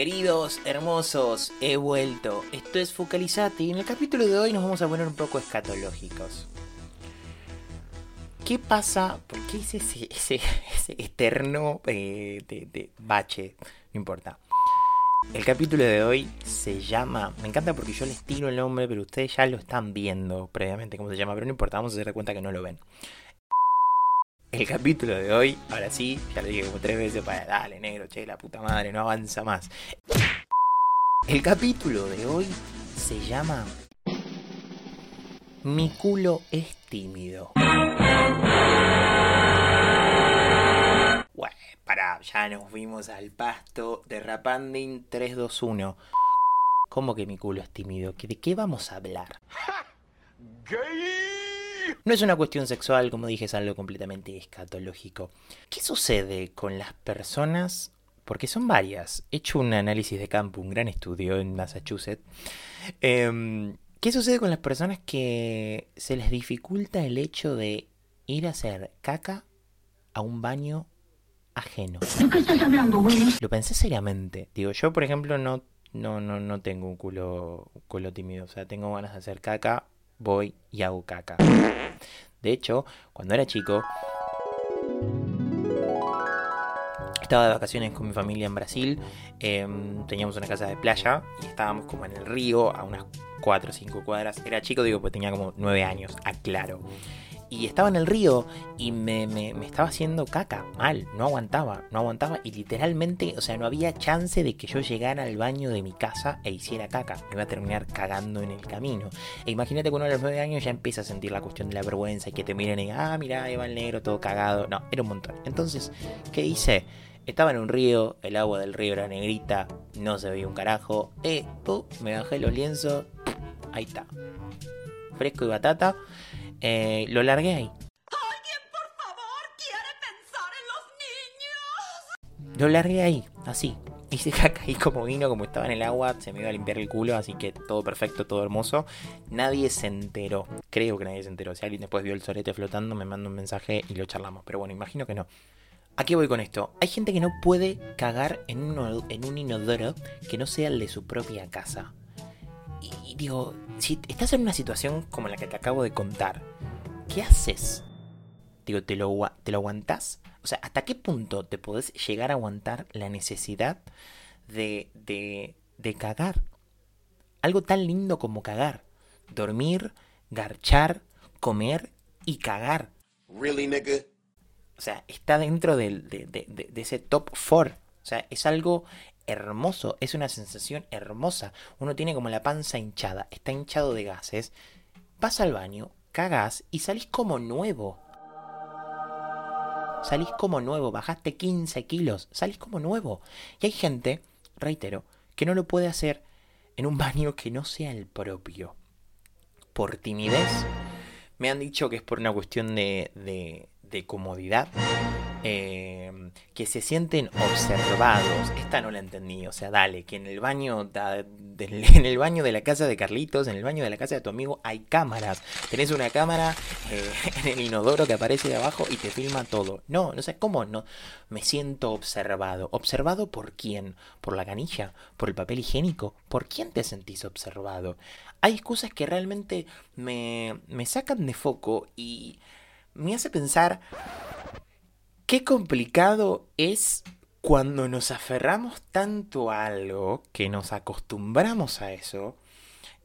Queridos, hermosos, he vuelto. Esto es Focalizate y en el capítulo de hoy nos vamos a poner un poco escatológicos. ¿Qué pasa? ¿Por qué es ese, ese, eterno eh, de, bache? No importa. El capítulo de hoy se llama. Me encanta porque yo les tiro el nombre, pero ustedes ya lo están viendo previamente cómo se llama, pero no importa, vamos a hacer cuenta que no lo ven. El capítulo de hoy, ahora sí, ya lo dije como tres veces para dale, negro, che, la puta madre, no avanza más. El capítulo de hoy se llama Mi culo es tímido. Bueno, pará, ya nos fuimos al pasto de Rapanding 321. ¿Cómo que mi culo es tímido? ¿De qué vamos a hablar? No es una cuestión sexual, como dije, es algo completamente escatológico. ¿Qué sucede con las personas? Porque son varias. He hecho un análisis de campo, un gran estudio en Massachusetts. Em, ¿Qué sucede con las personas que se les dificulta el hecho de ir a hacer caca a un baño ajeno? ¿De qué estás hablando, Lo pensé seriamente. Digo, yo por ejemplo no, no, no, no tengo un culo, un culo tímido. O sea, tengo ganas de hacer caca voy y hago caca. De hecho, cuando era chico, estaba de vacaciones con mi familia en Brasil, em, teníamos una casa de playa y estábamos como en el río a unas 4 o 5 cuadras. Era chico, digo, pues tenía como 9 años, aclaro y estaba en el río y me, me, estaba haciendo caca, mal, no aguantaba, no aguantaba y literalmente, o sea, no había chance de que yo llegara al baño de mi casa e hiciera caca, me iba a terminar cagando en el camino. E imagínate que uno a los nueve años ya empieza a sentir la cuestión de la vergüenza y que te miren y, ah, mira, Eva el negro todo cagado, no, era un montón. Entonces, ¿qué hice? Estaba en un río, el agua del río era negrita, no se veía un carajo, eh, me bajé los lienzos, ahí está. Fresco y batata. Eh, lo largué ahí. ¿Alguien, por favor, quiere pensar en los niños? Lo largué ahí, así. Hice caca ahí como vino, como estaba en el agua, se me iba a limpiar el culo, así que todo perfecto, todo hermoso. Nadie se enteró, creo que nadie se enteró. Si alguien después vio el sorete flotando, me manda un mensaje y lo charlamos. Pero bueno, imagino que no. ¿A qué voy con esto? Hay gente que no puede cagar en un, en un inodoro que no sea el de su propia casa. Y digo, si estás en una situación como la que te acabo de contar, ¿qué haces? Digo, ¿te lo, te lo aguantás? O sea, ¿hasta qué punto te podés llegar a aguantar la necesidad de, de, de cagar? Algo tan lindo como cagar. Dormir, garchar, comer y cagar. Really, nigga? O sea, está dentro de, de, de, ese top 4. O sea, es algo hermoso, es una sensación hermosa. Uno tiene como la panza hinchada, está hinchado de gases. Vas al baño, cagás y salís como nuevo. Salís como nuevo, bajaste 15 kilos, salís como nuevo. Y hay gente, reitero, que no lo puede hacer en un baño que no sea el propio. Por timidez. Me han dicho que es por una cuestión de, de, de comodidad Em, que se sienten observados. Esta no la entendí. O sea, dale, que en el baño en el baño de la casa de Carlitos, en el baño de la casa de tu amigo, hay cámaras. Tenés una cámara eh, en el inodoro que aparece de abajo y te filma todo. No, no sé cómo no. Me siento observado. ¿Observado por quién? ¿Por la canilla? ¿Por el papel higiénico? ¿Por quién te sentís observado? Hay excusas que realmente me, me sacan de foco y me hace pensar Qué complicado es cuando nos aferramos tanto a algo, que nos acostumbramos a eso,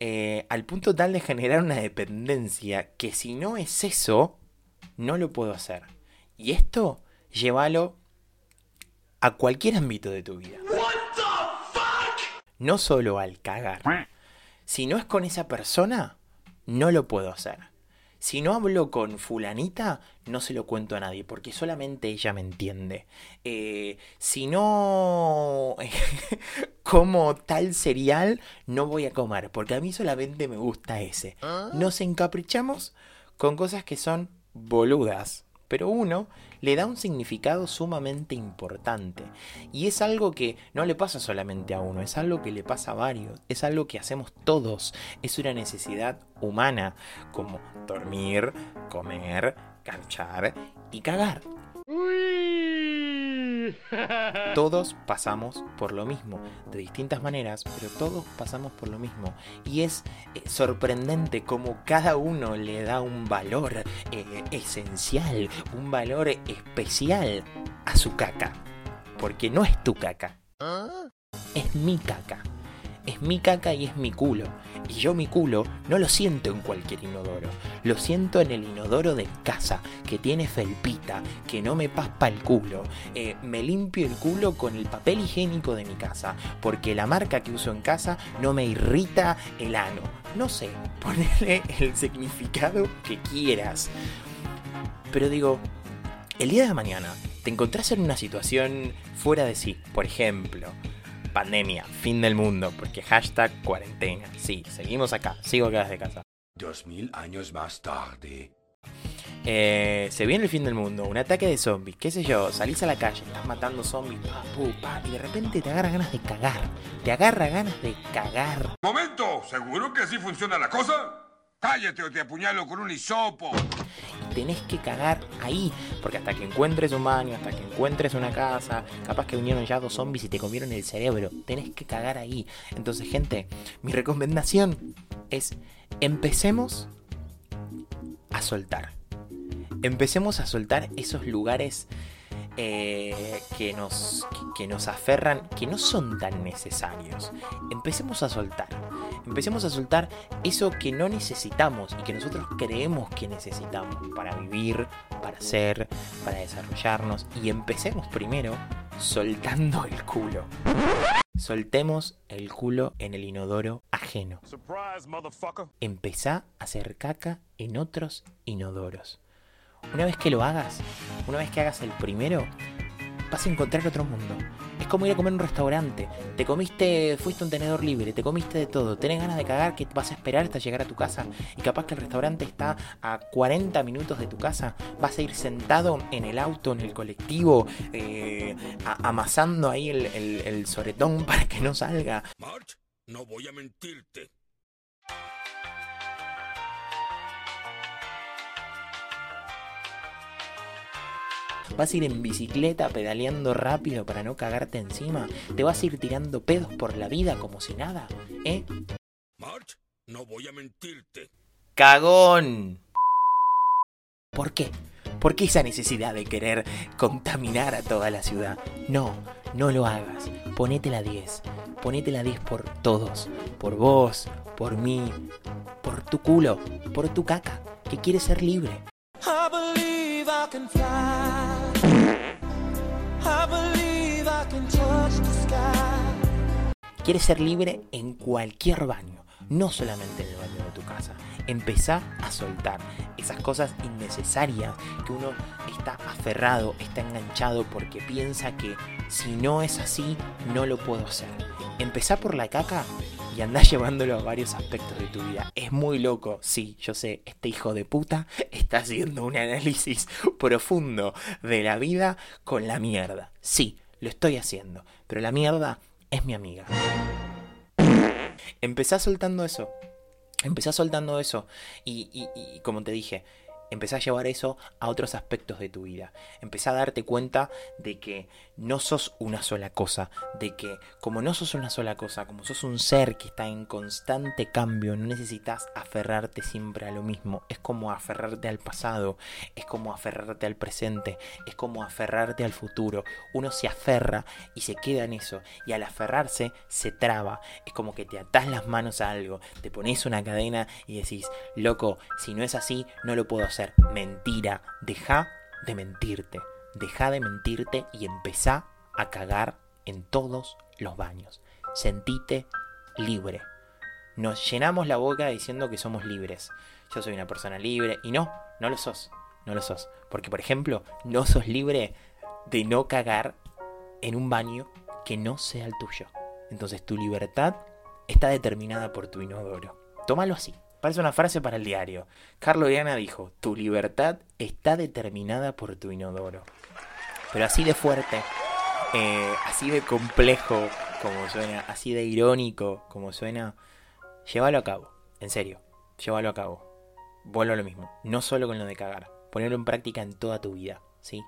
eh, al punto tal de generar una dependencia que si no es eso, no lo puedo hacer. Y esto, llévalo a cualquier ámbito de tu vida. No solo al cagar. Si no es con esa persona, no lo puedo hacer. Si no hablo con fulanita, no se lo cuento a nadie, porque solamente ella me entiende. Eh, si no como tal cereal, no voy a comer, porque a mí solamente me gusta ese. ¿Ah? Nos encaprichamos con cosas que son boludas, pero uno le da un significado sumamente importante. Y es algo que no le pasa solamente a uno, es algo que le pasa a varios, es algo que hacemos todos, es una necesidad humana, como dormir, comer, canchar y cagar. Todos pasamos por lo mismo, de distintas maneras, pero todos pasamos por lo mismo. Y es eh, sorprendente cómo cada uno le da un valor eh, esencial, un valor especial a su caca. Porque no es tu caca, es mi caca. Es mi caca y es mi culo. Y yo mi culo no lo siento en cualquier inodoro. Lo siento en el inodoro de casa, que tiene felpita, que no me paspa el culo. Eh, me limpio el culo con el papel higiénico de mi casa, porque la marca que uso en casa no me irrita el ano. No sé, ponerle el significado que quieras. Pero digo, el día de mañana te encontrás en una situación fuera de sí, por ejemplo, pandemia, fin del mundo, porque hashtag cuarentena. Sí, seguimos acá, sigo acá desde casa. Dos mil años más tarde. Eh, se viene el fin del mundo, un ataque de zombies, qué sé yo, salís a la calle, estás matando zombies, pa, pu, pa, y de repente te agarra ganas de cagar. Te agarra ganas de cagar. ¡Momento! ¿Seguro que así funciona la cosa? Cállate o te apuñalo con un hisopo. Tenés que cagar ahí, porque hasta que encuentres un baño, hasta que encuentres una casa, capaz que vinieron ya dos zombies y te comieron el cerebro. Tenés que cagar ahí. Entonces, gente, mi recomendación es empecemos a soltar. Empecemos a soltar esos lugares eh, que, nos, que nos aferran, que no son tan necesarios. Empecemos a soltar. Empecemos a soltar eso que no necesitamos y que nosotros creemos que necesitamos para vivir, para ser, para desarrollarnos. Y empecemos primero soltando el culo. Soltemos el culo en el inodoro ajeno. Empezá a hacer caca en otros inodoros. Una vez que lo hagas, una vez que hagas el primero, vas a encontrar otro mundo. Es como ir a comer a un restaurante. Te comiste, fuiste un tenedor libre, te comiste de todo. Tenés ganas de cagar, que vas a esperar hasta llegar a tu casa. Y capaz que el restaurante está a 40 minutos de tu casa. Vas a ir sentado en el auto, en el colectivo, eh, amasando ahí el, el, el soretón para que no salga. March, no voy a mentirte. Vas a ir en bicicleta pedaleando rápido para no cagarte encima. Te vas a ir tirando pedos por la vida como si nada. ¿Eh? March, no voy a mentirte. ¡Cagón! ¿Por qué? ¿Por qué esa necesidad de querer contaminar a toda la ciudad? No, no lo hagas. Ponete la 10. Ponete la 10 por todos. Por vos, por mí, por tu culo, por tu caca, que quieres ser libre. I believe I can fly. Quieres ser libre en cualquier baño, no solamente en el baño de tu casa. Empezá a soltar esas cosas innecesarias que uno está aferrado, está enganchado porque piensa que si no es así, no lo puedo hacer. Empezá por la caca y andá llevándolo a varios aspectos de tu vida. Es muy loco, sí, yo sé, este hijo de puta está haciendo un análisis profundo de la vida con la mierda. Sí, lo estoy haciendo, pero la mierda es mi amiga. Empezá soltando eso. Empezá soltando eso. Y, y- y como te dije, empezá a llevar eso a otros aspectos de tu vida. Empezá a darte cuenta de que no sos una sola cosa. De que como no sos una sola cosa, como sos un ser que está en constante cambio, no necesitas aferrarte siempre a lo mismo. Es como aferrarte al pasado. Es como aferrarte al presente. Es como aferrarte al futuro. Uno se aferra y se queda en eso. Y al aferrarse se traba. Es como que te atás las manos a algo. Te pones una cadena y decís, loco, si no es así, no lo puedo hacer. Mentira. Deja de mentirte. Deja de mentirte y empezá a cagar en todos los baños. Sentite libre. Nos llenamos la boca diciendo que somos libres. Yo soy una persona libre y no, no lo sos. No lo sos. Porque, por ejemplo, no sos libre de no cagar en un baño que no sea el tuyo. Entonces tu libertad está determinada por tu inodoro. Tómalo así. Parece una frase para el diario. Carlo Diana dijo, tu libertad está determinada por tu inodoro. Pero así de fuerte, eh, así de complejo como suena, así de irónico como suena, llévalo a cabo. En serio, llévalo a cabo. Vuelvo a lo mismo. No solo con lo de cagar. Ponerlo en práctica en toda tu vida. ¿sí?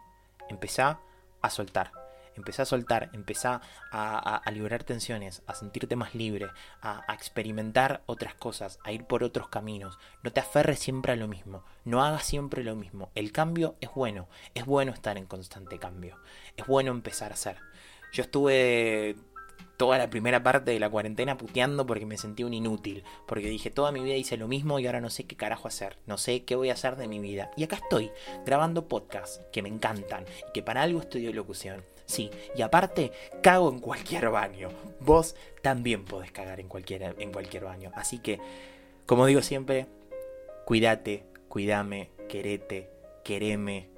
Empezá a soltar. Empezá a soltar, empezá a, liberar tensiones, a sentirte más libre, a, a experimentar otras cosas, a ir por otros caminos. No te aferres siempre a lo mismo, no hagas siempre lo mismo. El cambio es bueno, es bueno estar en constante cambio, es bueno empezar a hacer. Yo estuve toda la primera parte de la cuarentena puteando porque me sentí un inútil, porque dije toda mi vida hice lo mismo y ahora no sé qué carajo hacer, no sé qué voy a hacer de mi vida. Y acá estoy, grabando podcasts que me encantan y que para algo estudio locución. Sí, y aparte cago en cualquier baño. Vos también podés cagar en cualquier, en cualquier baño. Así que, como digo siempre, cuídate, cuidame, querete, quereme,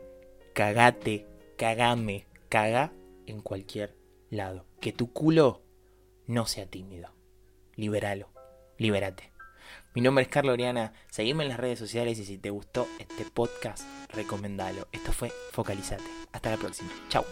cagate, cagame, caga en cualquier lado. Que tu culo no sea tímido. Liberalo, libérate. Mi nombre es Carlos Oriana, seguime en las redes sociales y si te gustó este podcast, recomendalo. Esto fue Focalizate. Hasta la próxima. Chao.